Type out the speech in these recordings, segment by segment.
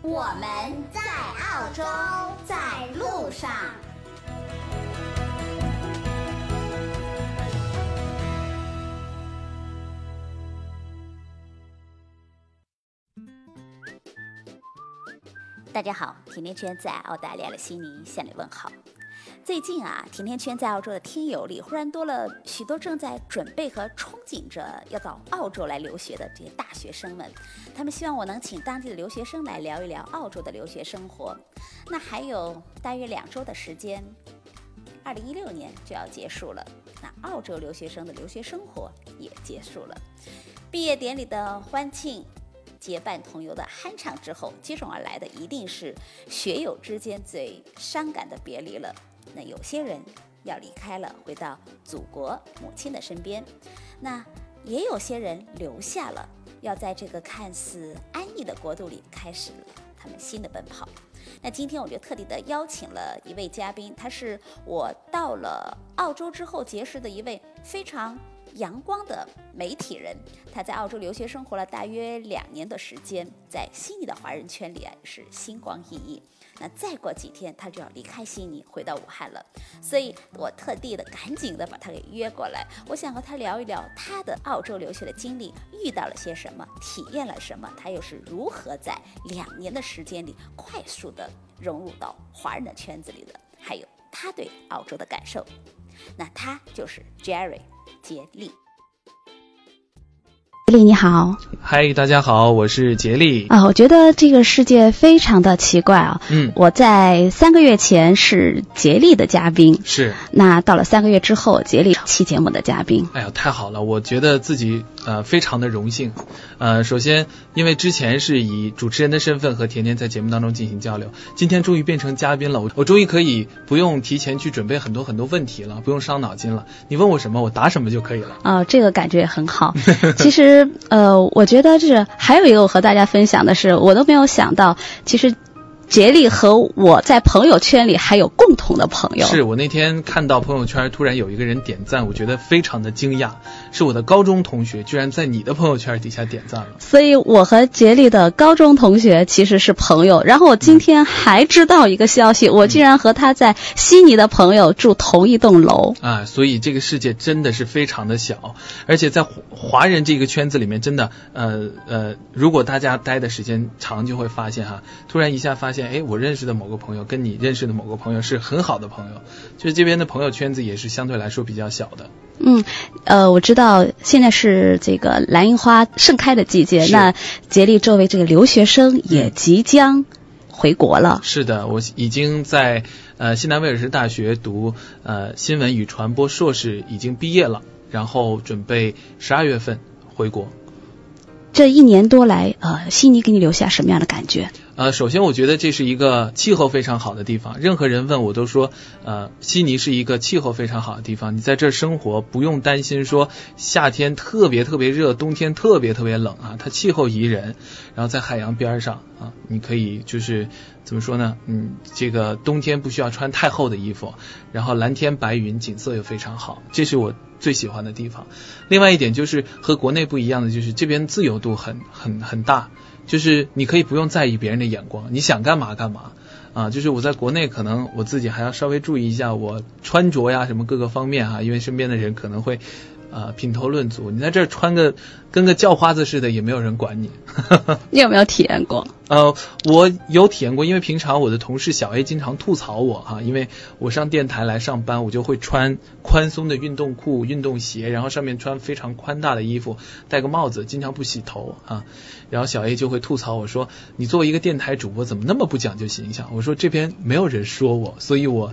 我们在澳洲，在路上。大家好，甜甜圈在澳大利亚的悉尼向你问好。最近啊，甜甜圈在澳洲的听友里忽然多了许多正在准备和憧憬着要到澳洲来留学的这些大学生们，他们希望我能请当地的留学生来聊一聊澳洲的留学生活。那还有大约两周的时间，二零一六年就要结束了，那澳洲留学生的留学生活也结束了，毕业典礼的欢庆。结伴同游的酣畅之后，接踵而来的一定是学友之间最伤感的别离了。那有些人要离开了，回到祖国母亲的身边；那也有些人留下了，要在这个看似安逸的国度里开始他们新的奔跑。那今天我就特地的邀请了一位嘉宾，他是我到了澳洲之后结识的一位非常。阳光的媒体人，他在澳洲留学生活了大约两年的时间，在悉尼的华人圈里啊是星光熠熠。那再过几天他就要离开悉尼，回到武汉了，所以我特地的赶紧的把他给约过来，我想和他聊一聊他的澳洲留学的经历，遇到了些什么，体验了什么，他又是如何在两年的时间里快速的融入到华人的圈子里的，还有他对澳洲的感受。那他就是 Jerry。杰力，杰力你好，嗨，大家好，我是杰力啊。我觉得这个世界非常的奇怪啊。嗯，我在三个月前是杰力的嘉宾，是。那到了三个月之后，杰力期节目的嘉宾。哎呀，太好了，我觉得自己呃非常的荣幸。呃，首先，因为之前是以主持人的身份和甜甜在节目当中进行交流，今天终于变成嘉宾了，我我终于可以不用提前去准备很多很多问题了，不用伤脑筋了，你问我什么，我答什么就可以了。啊，这个感觉也很好。其实，呃，我觉得这还有一个我和大家分享的是，我都没有想到，其实。杰利和我在朋友圈里还有共同的朋友。是我那天看到朋友圈突然有一个人点赞，我觉得非常的惊讶，是我的高中同学居然在你的朋友圈底下点赞了。所以我和杰利的高中同学其实是朋友。然后我今天还知道一个消息，我竟然和他在悉尼的朋友住同一栋楼。啊，所以这个世界真的是非常的小，而且在华人这个圈子里面，真的，呃呃，如果大家待的时间长，就会发现哈，突然一下发现。哎，我认识的某个朋友跟你认识的某个朋友是很好的朋友，就是这边的朋友圈子也是相对来说比较小的。嗯，呃，我知道现在是这个蓝樱花盛开的季节，那杰利作为这个留学生也即将回国了。是的，我已经在呃西南威尔士大学读呃新闻与传播硕士，已经毕业了，然后准备十二月份回国。这一年多来，呃，悉尼给你留下什么样的感觉？呃，首先我觉得这是一个气候非常好的地方。任何人问我都说，呃，悉尼是一个气候非常好的地方。你在这生活不用担心说夏天特别特别热，冬天特别特别冷啊。它气候宜人，然后在海洋边上啊，你可以就是怎么说呢？嗯，这个冬天不需要穿太厚的衣服，然后蓝天白云，景色又非常好，这是我最喜欢的地方。另外一点就是和国内不一样的，就是这边自由度很很很大。就是你可以不用在意别人的眼光，你想干嘛干嘛啊！就是我在国内可能我自己还要稍微注意一下我穿着呀什么各个方面哈，因为身边的人可能会。啊，品头论足，你在这儿穿个跟个叫花子似的，也没有人管你。你有没有体验过？呃，我有体验过，因为平常我的同事小 A 经常吐槽我哈，因为我上电台来上班，我就会穿宽松的运动裤、运动鞋，然后上面穿非常宽大的衣服，戴个帽子，经常不洗头啊。然后小 A 就会吐槽我说：“你作为一个电台主播，怎么那么不讲究形象？”我说：“这边没有人说我，所以我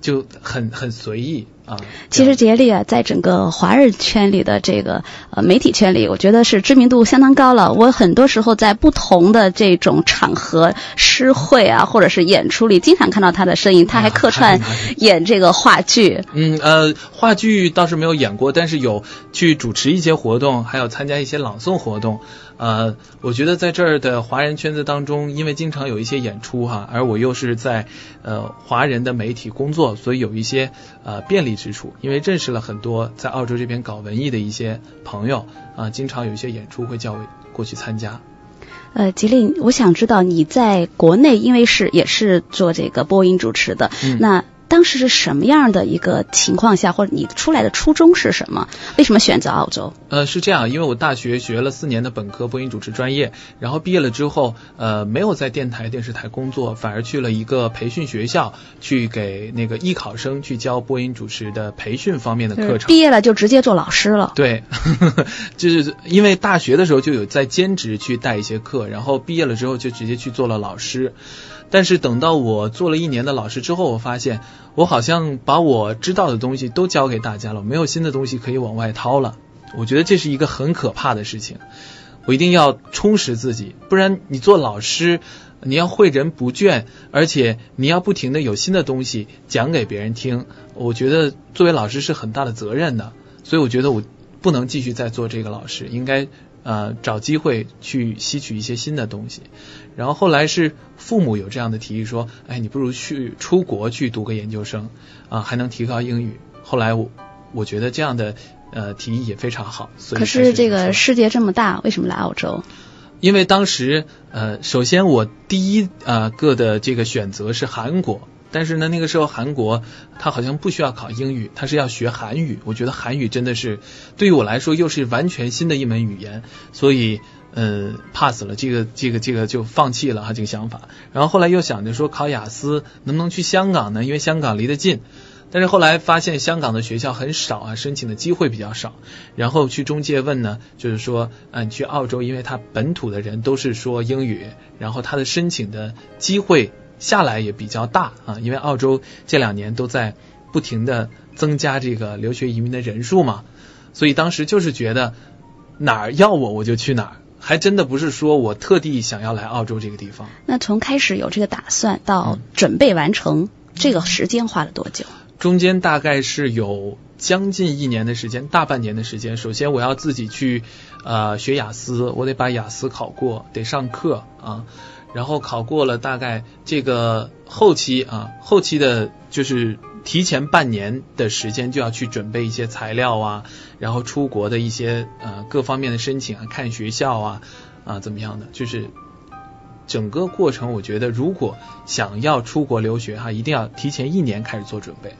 就很很随意。”啊。其实杰利啊，在整个华人圈里的这个呃媒体圈里，我觉得是知名度相当高了。我很多时候在不同的这种场合、诗会啊，或者是演出里，经常看到他的身影。他还客串演这个话剧。嗯呃，话剧倒是没有演过，但是有去主持一些活动，还有参加一些朗诵活动。呃，我觉得在这儿的华人圈子当中，因为经常有一些演出哈，而我又是在呃华人的媒体工作，所以有一些呃便利之处。因为认识了很多在澳洲这边搞文艺的一些朋友啊，经常有一些演出会叫我过去参加。呃，吉林，我想知道你在国内，因为是也是做这个播音主持的，那。当时是什么样的一个情况下，或者你出来的初衷是什么？为什么选择澳洲？呃，是这样，因为我大学学了四年的本科播音主持专业，然后毕业了之后，呃，没有在电台、电视台工作，反而去了一个培训学校，去给那个艺考生去教播音主持的培训方面的课程。毕业了就直接做老师了。对，就是因为大学的时候就有在兼职去带一些课，然后毕业了之后就直接去做了老师。但是等到我做了一年的老师之后，我发现我好像把我知道的东西都教给大家了，没有新的东西可以往外掏了。我觉得这是一个很可怕的事情。我一定要充实自己，不然你做老师，你要诲人不倦，而且你要不停的有新的东西讲给别人听。我觉得作为老师是很大的责任的，所以我觉得我不能继续再做这个老师，应该。呃，找机会去吸取一些新的东西，然后后来是父母有这样的提议说，哎，你不如去出国去读个研究生，啊，还能提高英语。后来我我觉得这样的呃提议也非常好。可是这个世界这么大，为什么来澳洲？因为当时呃，首先我第一呃个的这个选择是韩国。但是呢，那个时候韩国他好像不需要考英语，他是要学韩语。我觉得韩语真的是对于我来说又是完全新的一门语言，所以呃 pass 了这个这个这个就放弃了哈这个想法。然后后来又想着说考雅思能不能去香港呢？因为香港离得近。但是后来发现香港的学校很少啊，申请的机会比较少。然后去中介问呢，就是说嗯去澳洲，因为他本土的人都是说英语，然后他的申请的机会。下来也比较大啊，因为澳洲这两年都在不停的增加这个留学移民的人数嘛，所以当时就是觉得哪儿要我我就去哪儿，还真的不是说我特地想要来澳洲这个地方。那从开始有这个打算到准备完成，这个时间花了多久？中间大概是有将近一年的时间，大半年的时间。首先我要自己去呃学雅思，我得把雅思考过，得上课啊。然后考过了，大概这个后期啊，后期的就是提前半年的时间就要去准备一些材料啊，然后出国的一些呃各方面的申请啊，看学校啊啊怎么样的，就是整个过程，我觉得如果想要出国留学哈，一定要提前一年开始做准备。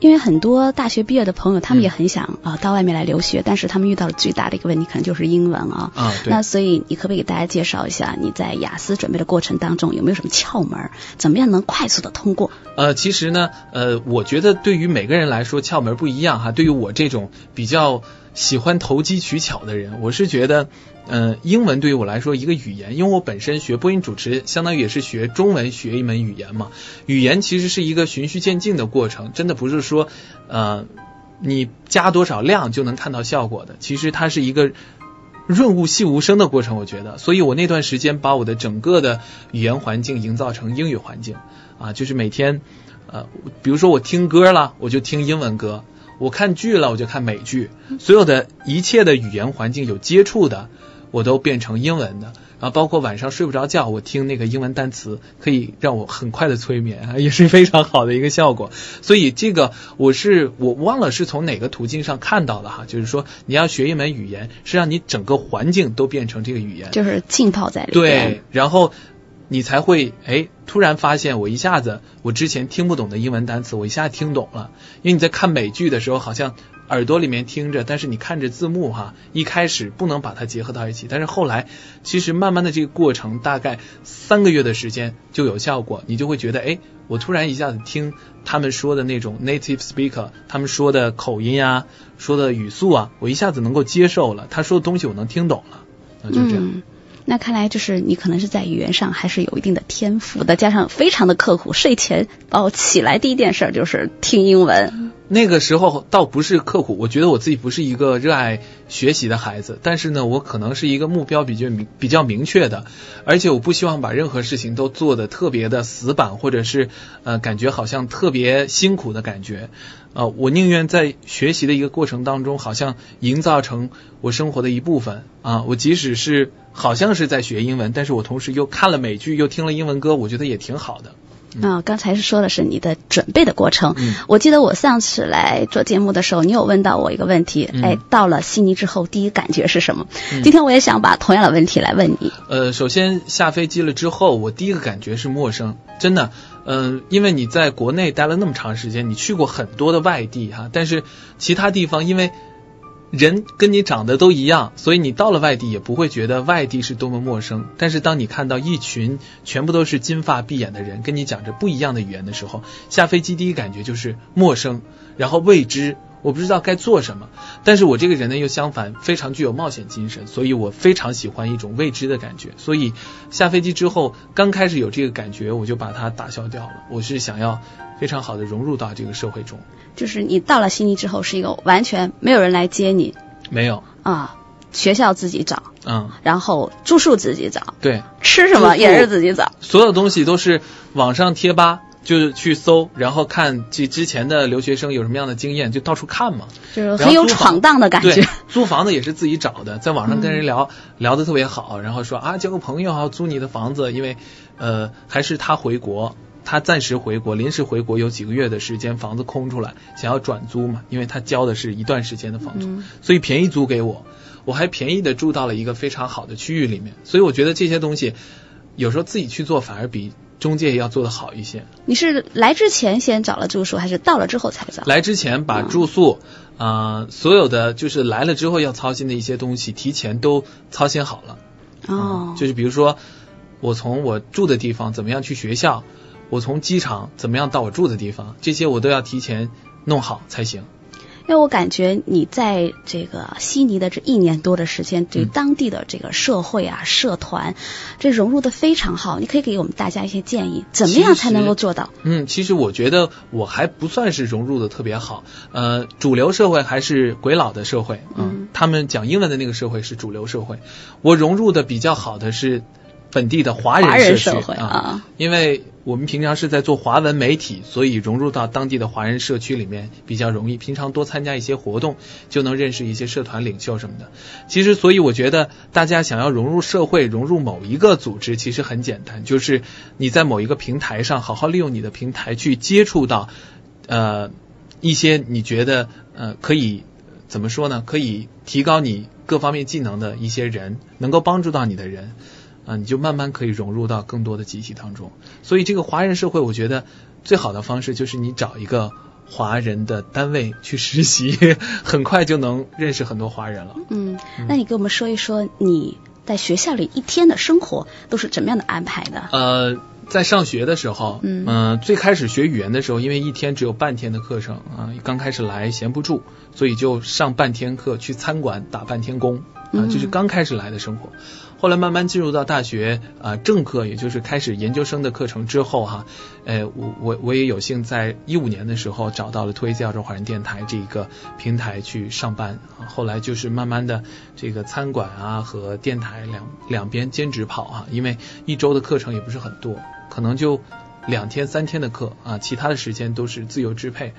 因为很多大学毕业的朋友，他们也很想啊到外面来留学，但是他们遇到了最大的一个问题可能就是英文啊。啊，对。那所以你可不可以给大家介绍一下你在雅思准备的过程当中有没有什么窍门？怎么样能快速的通过？呃，其实呢，呃，我觉得对于每个人来说窍门不一样哈。对于我这种比较喜欢投机取巧的人，我是觉得。嗯，英文对于我来说一个语言，因为我本身学播音主持，相当于也是学中文学一门语言嘛。语言其实是一个循序渐进的过程，真的不是说呃你加多少量就能看到效果的。其实它是一个润物细无声的过程，我觉得。所以我那段时间把我的整个的语言环境营造成英语环境啊，就是每天呃，比如说我听歌了，我就听英文歌；我看剧了，我就看美剧。所有的一切的语言环境有接触的。我都变成英文的，然后包括晚上睡不着觉，我听那个英文单词可以让我很快的催眠，也是非常好的一个效果。所以这个我是我忘了是从哪个途径上看到的哈，就是说你要学一门语言，是让你整个环境都变成这个语言，就是浸泡在里面，对，然后你才会哎突然发现我一下子我之前听不懂的英文单词，我一下听懂了，因为你在看美剧的时候好像。耳朵里面听着，但是你看着字幕哈，一开始不能把它结合到一起，但是后来其实慢慢的这个过程大概三个月的时间就有效果，你就会觉得哎，我突然一下子听他们说的那种 native speaker，他们说的口音啊，说的语速啊，我一下子能够接受了，他说的东西我能听懂了，那就这样。那看来就是你可能是在语言上还是有一定的天赋的，加上非常的刻苦，睡前哦起来第一件事就是听英文。那个时候倒不是刻苦，我觉得我自己不是一个热爱学习的孩子，但是呢，我可能是一个目标比较明比较明确的，而且我不希望把任何事情都做的特别的死板，或者是呃感觉好像特别辛苦的感觉，呃，我宁愿在学习的一个过程当中，好像营造成我生活的一部分啊，我即使是好像是在学英文，但是我同时又看了美剧，又听了英文歌，我觉得也挺好的。啊，刚才是说的是你的准备的过程。嗯我记得我上次来做节目的时候，你有问到我一个问题，嗯哎，到了悉尼之后第一感觉是什么？嗯今天我也想把同样的问题来问你。呃，首先下飞机了之后，我第一个感觉是陌生，真的，嗯、因为你在国内待了那么长时间，你去过很多的外地哈，但是其他地方因为人跟你长得都一样，所以你到了外地也不会觉得外地是多么陌生。但是当你看到一群全部都是金发碧眼的人跟你讲着不一样的语言的时候，下飞机第一感觉就是陌生，然后未知。我不知道该做什么，但是我这个人呢又相反，非常具有冒险精神，所以我非常喜欢一种未知的感觉。所以下飞机之后，刚开始有这个感觉，我就把它打消掉了。我是想要非常好的融入到这个社会中。就是你到了悉尼之后，是一个完全没有人来接你没有，啊，学校自己找，嗯，然后住宿自己找，对，吃什么也是自己找。所有东西都是网上贴吧。就是去搜，然后看这之前的留学生有什么样的经验，就到处看嘛。就是很有闯荡的感觉。，租房子也是自己找的，在网上跟人聊、聊的特别好，然后说啊交个朋友啊，租你的房子，因为呃还是他回国，他暂时回国，临时回国有几个月的时间，房子空出来，想要转租嘛，因为他交的是一段时间的房租，嗯所以便宜租给我，我还便宜的住到了一个非常好的区域里面，所以我觉得这些东西有时候自己去做反而比中介要做得好一些。你是来之前先找了住宿，还是到了之后才找？来之前把住宿，啊、所有的就是来了之后要操心的一些东西，提前都操心好了。哦，就是比如说，我从我住的地方怎么样去学校，我从机场怎么样到我住的地方，这些我都要提前弄好才行。因为我感觉你在这个悉尼的这一年多的时间，对嗯当地的这个社会啊、社团，这融入的非常好。你可以给我们大家一些建议，怎么样才能够做到？嗯，其实我觉得我还不算是融入的特别好。呃，主流社会还是鬼佬的社会，嗯他们讲英文的那个社会是主流社会。我融入的比较好的是本地的华华人人社区社会啊因为我们平常是在做华文媒体，所以融入到当地的华人社区里面比较容易。平常多参加一些活动，就能认识一些社团领袖什么的。其实，所以我觉得大家想要融入社会、融入某一个组织，其实很简单，就是你在某一个平台上好好利用你的平台去接触到，呃，一些你觉得呃可以怎么说呢？可以提高你各方面技能的一些人，能够帮助到你的人。啊，你就慢慢可以融入到更多的集体当中。所以这个华人社会，我觉得最好的方式就是你找一个华人的单位去实习，很快就能认识很多华人了。嗯，那你给我们说一说你在学校里一天的生活都是怎么样的安排的？呃，在上学的时候，嗯呃最开始学语言的时候，因为一天只有半天的课程啊、刚开始来闲不住，所以就上半天课，去餐馆打半天工啊、就是刚开始来的生活。后来慢慢进入到大学啊、正课，也就是开始研究生的课程之后哈，呃，我我我也有幸在一五年的时候找到了脱衣自澳洲华人电台这一个平台去上班啊，后来就是慢慢的这个餐馆啊和电台两两边兼职跑啊，因为一周的课程也不是很多，可能就两天三天的课啊，其他的时间都是自由支配，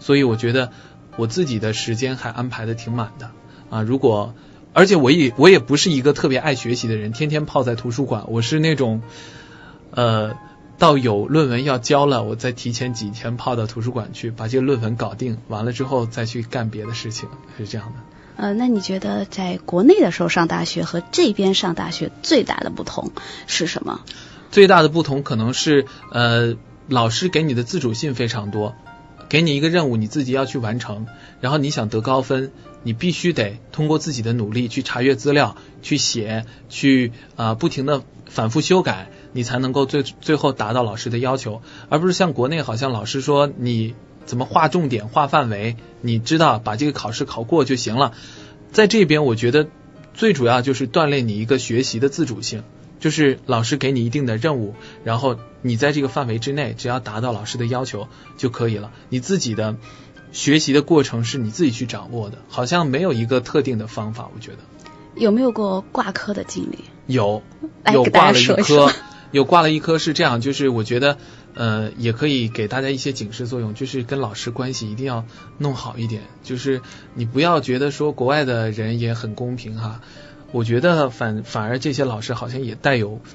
所以我觉得我自己的时间还安排的挺满的啊，如果。而且我也我也不是一个特别爱学习的人，天天泡在图书馆。我是那种，呃，到有论文要交了，我再提前几天泡到图书馆去，把这个论文搞定，完了之后再去干别的事情，是这样的。呃，那你觉得在国内的时候上大学和这边上大学最大的不同是什么？最大的不同可能是，呃，老师给你的自主性非常多，给你一个任务，你自己要去完成，然后你想得高分，你必须得通过自己的努力去查阅资料、去写、去啊、不停的反复修改，你才能够最最后达到老师的要求，而不是像国内好像老师说你怎么划重点、划范围，你知道把这个考试考过就行了。在这边，我觉得最主要就是锻炼你一个学习的自主性。就是老师给你一定的任务，然后你在这个范围之内，只要达到老师的要求就可以了。你自己的学习的过程是你自己去掌握的，好像没有一个特定的方法。我觉得有没有过挂科的经历？有，有挂了一科，有挂了一科是这样，就是我觉得呃也可以给大家一些警示作用，就是跟老师关系一定要弄好一点，就是你不要觉得说国外的人也很公平哈，我觉得反反而这些老师好像也带有。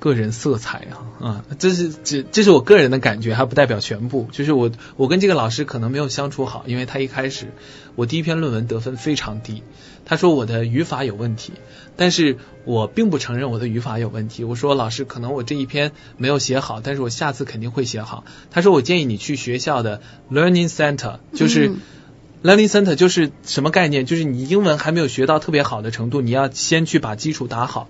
个人色彩啊啊，这是这这是我个人的感觉，还不代表全部。就是我我跟这个老师可能没有相处好，因为他一开始我第一篇论文得分非常低，他说我的语法有问题，但是我并不承认我的语法有问题。我说老师，可能我这一篇没有写好，但是我下次肯定会写好。他说我建议你去学校的 Learning Center，就是。Learning Center 就是什么概念？就是你英文还没有学到特别好的程度，你要先去把基础打好。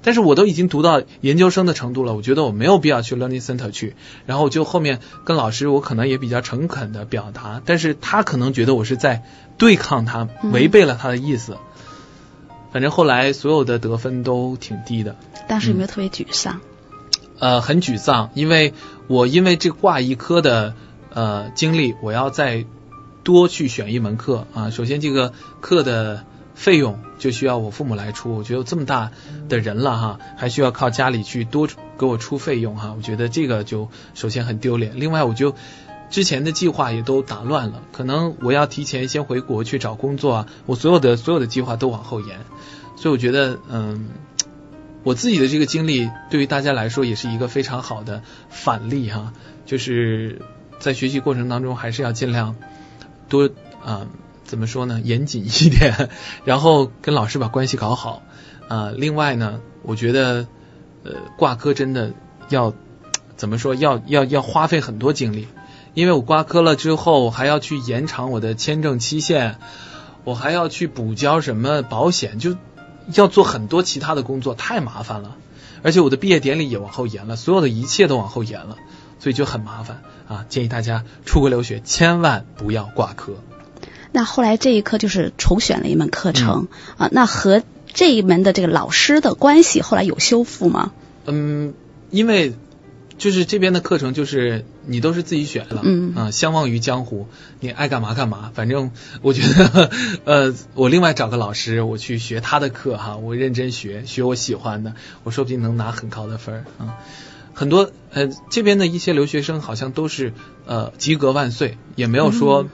但是我都已经读到研究生的程度了，我觉得我没有必要去 Learning Center 去。然后我就后面跟老师，我可能也比较诚恳的表达，但是他可能觉得我是在对抗他，违背了他的意思。反正后来所有的得分都挺低的，当时有没有特别沮丧？呃，很沮丧，因为我因为这挂一科的呃经历，我要再多去选一门课啊。首先这个课的费用就需要我父母来出，我觉得这么大的人了哈，还需要靠家里去多给我出费用哈，我觉得这个就首先很丢脸。另外我就之前的计划也都打乱了，可能我要提前先回国去找工作啊，我所有的所有的计划都往后延，所以我觉得嗯。我自己的这个经历对于大家来说也是一个非常好的反例哈，就是在学习过程当中还是要尽量多啊、怎么说呢，严谨一点，然后跟老师把关系搞好啊、另外呢，我觉得呃挂科真的要怎么说，要要要花费很多精力，因为我挂科了之后还要去延长我的签证期限，我还要去补交什么保险，就要做很多其他的工作，太麻烦了。而且我的毕业典礼也往后延了，所有的一切都往后延了，所以就很麻烦啊！建议大家出国留学千万不要挂科。那后来这一科就是重选了一门课程、嗯啊，那和这一门的这个老师的关系后来有修复吗？嗯，因为就是这边的课程就是你都是自己选了，嗯啊，相忘于江湖，你爱干嘛干嘛。反正我觉得，呃，我另外找个老师，我去学他的课哈，我认真学，学我喜欢的，我说不定能拿很高的分儿啊。很多呃这边的一些留学生好像都是呃及格万岁，也没有说。嗯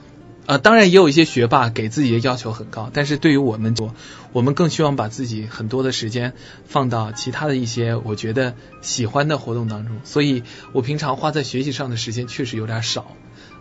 呃，当然也有一些学霸给自己的要求很高，但是对于我们我，我们更希望把自己很多的时间放到其他的一些我觉得喜欢的活动当中，所以我平常花在学习上的时间确实有点少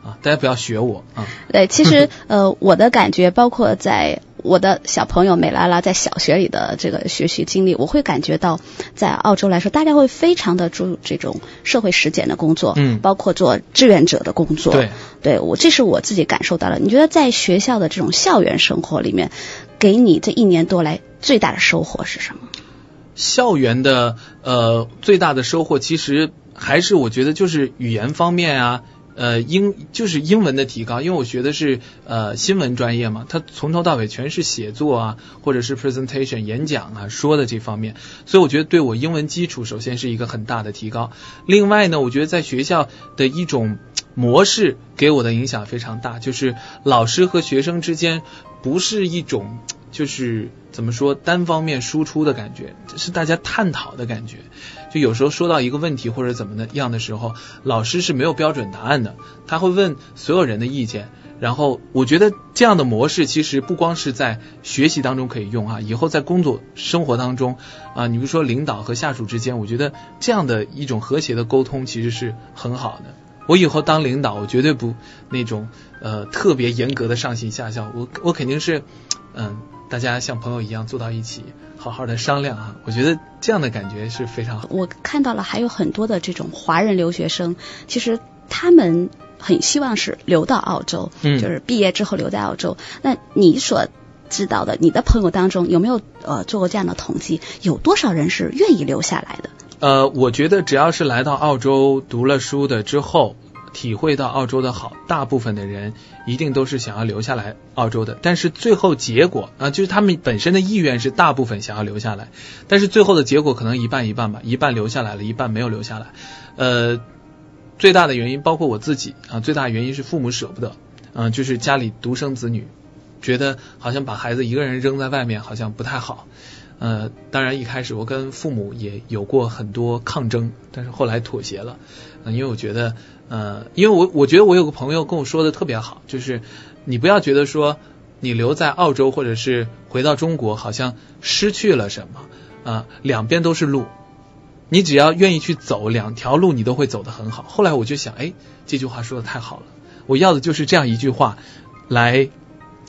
啊，大家不要学我啊。对，其实呃，我的感觉，包括在我的小朋友美拉拉在小学里的这个学习经历，我会感觉到，在澳洲来说，大家会非常的注重这种社会实践的工作，嗯包括做志愿者的工作。对，对我这是我自己感受到了。你觉得在学校的这种校园生活里面，给你这一年多来最大的收获是什么？校园的呃最大的收获，其实还是我觉得就是语言方面啊，呃英就是英文的提高，因为我学的是呃新闻专业嘛，它从头到尾全是写作啊，或者是 presentation 演讲啊说的这方面，所以我觉得对我英文基础首先是一个很大的提高。另外呢，我觉得在学校的一种模式给我的影响非常大，就是老师和学生之间不是一种就是怎么说单方面输出的感觉，是大家探讨的感觉。就有时候说到一个问题或者怎么的样的时候，老师是没有标准答案的，他会问所有人的意见。然后我觉得这样的模式其实不光是在学习当中可以用啊，以后在工作生活当中啊，你比如说领导和下属之间，我觉得这样的一种和谐的沟通其实是很好的。我以后当领导，我绝对不那种呃特别严格的上行下效，我我肯定是嗯、大家像朋友一样坐到一起，好好的商量啊。我觉得这样的感觉是非常好。我看到了还有很多的这种华人留学生，其实他们很希望是留到澳洲，嗯就是毕业之后留在澳洲。那你所知道的，你的朋友当中有没有呃做过这样的统计？有多少人是愿意留下来的？呃，我觉得只要是来到澳洲读了书的之后，体会到澳洲的好，大部分的人一定都是想要留下来澳洲的。但是最后结果啊、就是他们本身的意愿是大部分想要留下来，但是最后的结果可能一半一半吧，一半留下来了，一半没有留下来。呃，最大的原因包括我自己啊，最大的原因是父母舍不得嗯、就是家里独生子女，觉得好像把孩子一个人扔在外面好像不太好。呃，当然一开始我跟父母也有过很多抗争，但是后来妥协了。嗯、因为我觉得，呃，因为我我觉得我有个朋友跟我说的特别好，就是你不要觉得说你留在澳洲或者是回到中国，好像失去了什么啊、两边都是路，你只要愿意去走两条路，你都会走得很好。后来我就想，哎，这句话说的太好了，我要的就是这样一句话来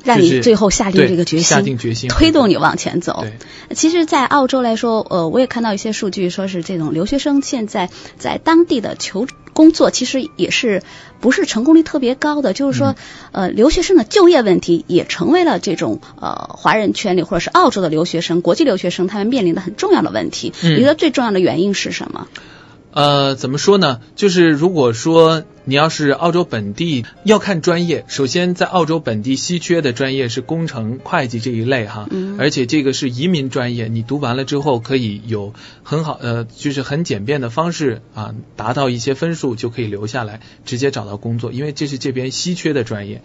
让你最后下定这个决心，下定决心推动你往前走。其实，在澳洲来说，呃，我也看到一些数据，说是这种留学生现在在当地的求工作，其实也是不是成功率特别高的。就是说，呃，留学生的就业问题也成为了这种呃华人圈里或者是澳洲的留学生、国际留学生他们面临的很重要的问题。嗯你觉得最重要的原因是什么？呃，怎么说呢？就是如果说你要是澳洲本地，要看专业。首先，在澳洲本地稀缺的专业是工程、会计这一类哈，嗯而且这个是移民专业，你读完了之后可以有很好呃，就是很简便的方式啊，达到一些分数就可以留下来，直接找到工作，因为这是这边稀缺的专业。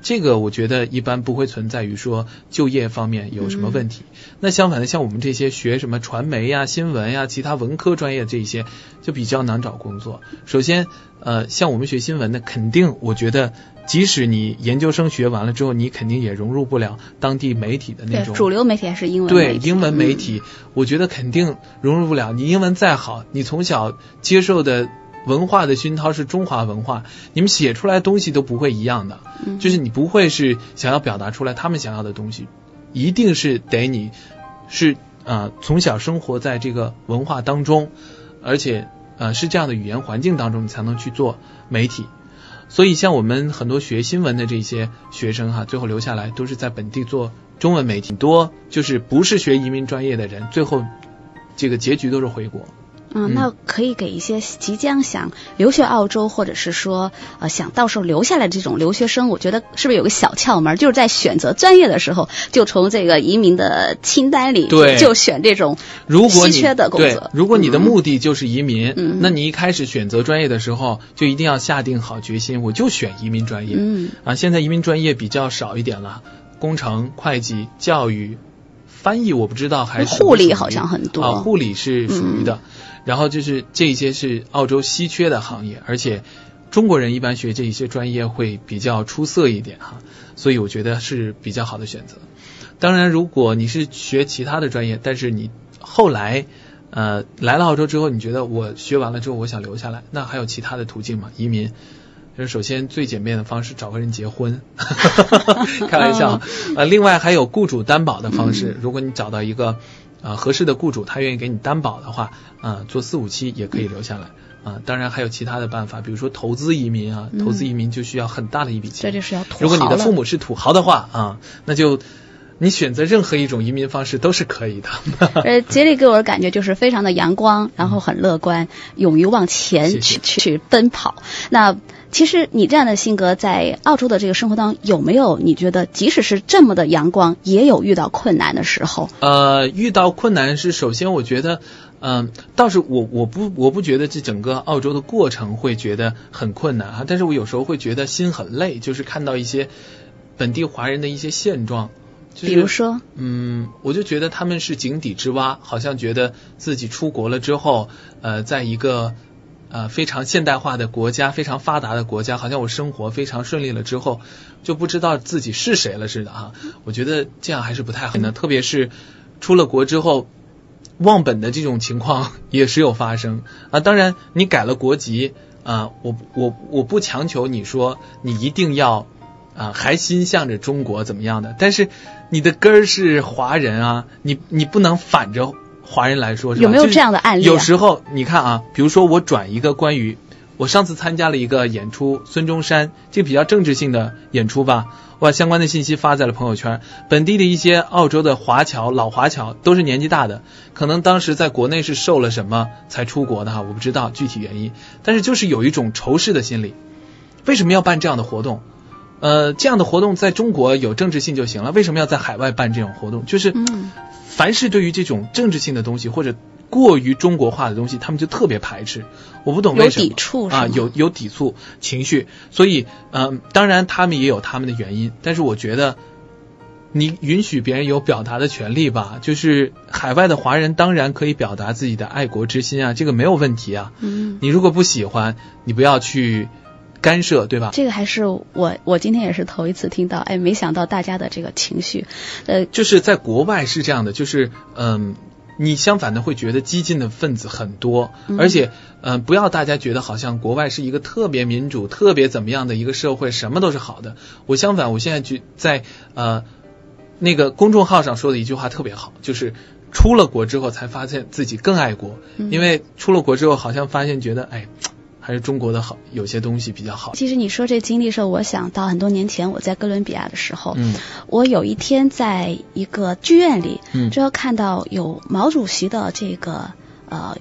这个我觉得一般不会存在于说就业方面有什么问题。那相反的，像我们这些学什么传媒呀、新闻呀、其他文科专业这一些，就比较难找工作。首先，呃，像我们学新闻的，肯定我觉得，即使你研究生学完了之后，你肯定也融入不了当地媒体的那，种主流媒体还是英文媒体对英文媒嗯体，我觉得肯定融入不了。你英文再好，你从小接受的文化的熏陶是中华文化，你们写出来的东西都不会一样的。嗯就是你不会是想要表达出来他们想要的东西，一定是得你是呃从小生活在这个文化当中，而且呃是这样的语言环境当中，你才能去做媒体。所以像我们很多学新闻的这些学生哈，最后留下来都是在本地做中文媒体，多就是不是学移民专业的人，最后这个结局都是回国。嗯，那可以给一些即将想留学澳洲，或者是说呃想到时候留下来这种留学生，我觉得是不是有个小窍门，就是在选择专业的时候，就从这个移民的清单里对。就选这种如果稀缺的工对作，。如果你的嗯目的就是移民，嗯。那你一开始选择专业的时候，就一定要下定好决心，我就选移民专业。嗯。啊，现在移民专业比较少一点了，工程、会计、教育、翻译我不知道还是护理好像很多啊，护理是属于的。嗯然后就是这些是澳洲稀缺的行业，而且中国人一般学这一些专业会比较出色一点哈，所以我觉得是比较好的选择。当然，如果你是学其他的专业，但是你后来呃来了澳洲之后，你觉得我学完了之后我想留下来，那还有其他的途径吗？移民。就是首先最简便的方式，找个人结婚，开玩笑。呃，另外还有雇主担保的方式，如果你找到一个呃合适的雇主，他愿意给你担保的话，啊、做四五期也可以留下来。啊、当然还有其他的办法，比如说投资移民啊，投资移民就需要很大的一笔钱。这就是要土豪如果你的父母是土豪的话啊，那就你选择任何一种移民方式都是可以的。呃，杰里给我的感觉就是非常的阳光，然后很乐观，勇于往前去去奔跑。那其实你这样的性格在澳洲的这个生活当中，有没有你觉得即使是这么的阳光，也有遇到困难的时候？呃，遇到困难是首先我觉得，嗯、倒是我我不我不觉得这整个澳洲的过程会觉得很困难哈，但是我有时候会觉得心很累，就是看到一些本地华人的一些现状，就是、比如说，嗯，我就觉得他们是井底之蛙，好像觉得自己出国了之后，呃，在一个呃非常现代化的国家、非常发达的国家，好像我生活非常顺利了之后，就不知道自己是谁了似的啊。我觉得这样还是不太好的，特别是出了国之后。忘本的这种情况 也时有发生啊！当然，你改了国籍啊，我我我不强求你说你一定要啊还心向着中国怎么样的，但是你的根儿是华人啊，你你不能反着华人来说，是吧有没有这样的案例啊有时候你看啊，比如说我转一个关于我上次参加了一个演出，孙中山这比较政治性的演出吧，我把相关的信息发在了朋友圈。本地的一些澳洲的华侨、老华侨都是年纪大的，可能当时在国内是受了什么才出国的哈，我不知道具体原因，但是就是有一种仇视的心理。为什么要办这样的活动？呃，这样的活动在中国有政治性就行了，为什么要在海外办这种活动？就是嗯凡是对于这种政治性的东西或者过于中国化的东西，他们就特别排斥。我不懂为什么有抵触啊，有有抵触情绪。所以，嗯、当然他们也有他们的原因，但是我觉得。你允许别人有表达的权利吧，就是海外的华人当然可以表达自己的爱国之心啊，这个没有问题啊。嗯，你如果不喜欢，你不要去干涉，对吧？这个还是我我今天也是头一次听到，哎，没想到大家的这个情绪，呃，就是在国外是这样的，就是嗯，你相反的会觉得激进的分子很多，嗯而且嗯，不要大家觉得好像国外是一个特别民主、特别怎么样的一个社会，什么都是好的。我相反，我现在觉在呃那个公众号上说的一句话特别好，就是。出了国之后才发现自己更爱国，嗯因为出了国之后好像发现觉得哎，还是中国的好，有些东西比较好。其实你说这经历的时候，我想到很多年前我在哥伦比亚的时候，嗯我有一天在一个剧院里，嗯就要看到有毛主席的这个呃。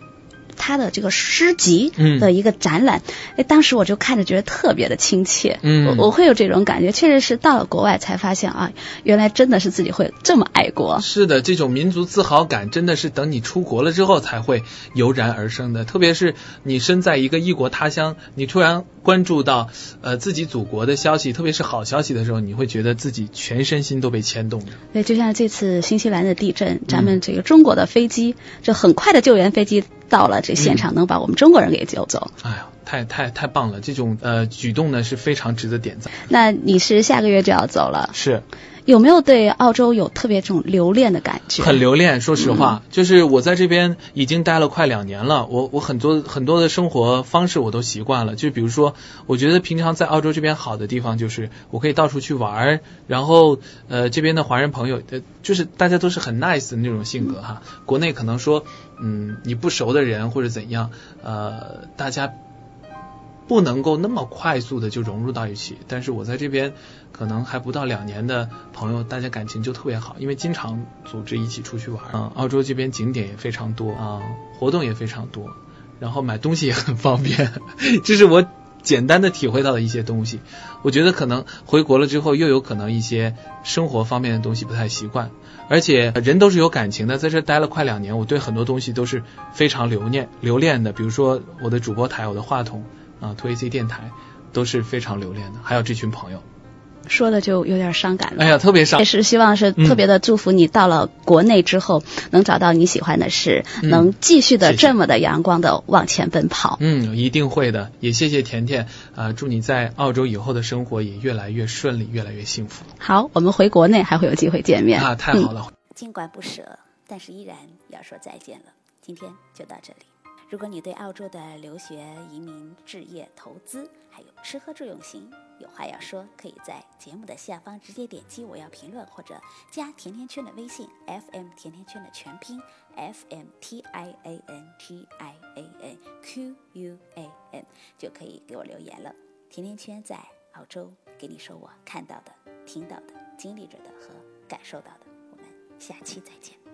他的这个诗集嗯的一个展览，哎、当时我就看着觉得特别的亲切，嗯我我会有这种感觉，确实是到了国外才发现啊，原来真的是自己会这么爱国。是的，这种民族自豪感真的是等你出国了之后才会油然而生的。特别是你身在一个异国他乡，你突然关注到呃自己祖国的消息，特别是好消息的时候，你会觉得自己全身心都被牵动着。对，就像这次新西兰的地震，咱们这个中国的飞机，就很快的救援飞机到了这现场，能把我们中国人给救走。哎呀，太太太棒了！这种呃举动呢是非常值得点赞。那你是下个月就要走了，是有没有对澳洲有特别这种留恋的感觉？很留恋，说实话，就是我在这边已经待了快两年了，我我很多很多的生活方式我都习惯了，就比如说，我觉得平常在澳洲这边好的地方就是我可以到处去玩儿，然后呃这边的华人朋友，呃就是大家都是很 nice 的那种性格哈，国内可能说嗯你不熟的人或者怎样，呃大家。不能够那么快速的就融入到一起，但是我在这边可能还不到两年的朋友，大家感情就特别好，因为经常组织一起出去玩。嗯，澳洲这边景点也非常多啊、活动也非常多，然后买东西也很方便，这是我简单的体会到的一些东西。我觉得可能回国了之后，又有可能一些生活方面的东西不太习惯，而且人都是有感情的，在这待了快两年，我对很多东西都是非常留念留恋的，比如说我的主播台、我的话筒。啊，推 AC 电台都是非常留恋的，还有这群朋友，说的就有点伤感了。哎呀，特别伤也。是希望是特别的祝福你到了国内之后，能找到你喜欢的事，嗯能继续的这么的阳光的往前奔跑。嗯，一定会的。也谢谢甜甜啊、祝你在澳洲以后的生活也越来越顺利，越来越幸福好，我们回国内还会有机会见面啊！太好了，尽管不舍，但是依然要说再见了。今天就到这里。如果你对澳洲的留学、移民、置业、投资，还有吃喝住用行有话要说，可以在节目的下方直接点击“我要评论”或者加甜甜圈的微信 FM 甜甜圈的全拼 FM T I A N T I A N Q U A N 就可以给我留言了。甜甜圈在澳洲给你说我看到的、听到的、经历着的和感受到的。我们下期再见。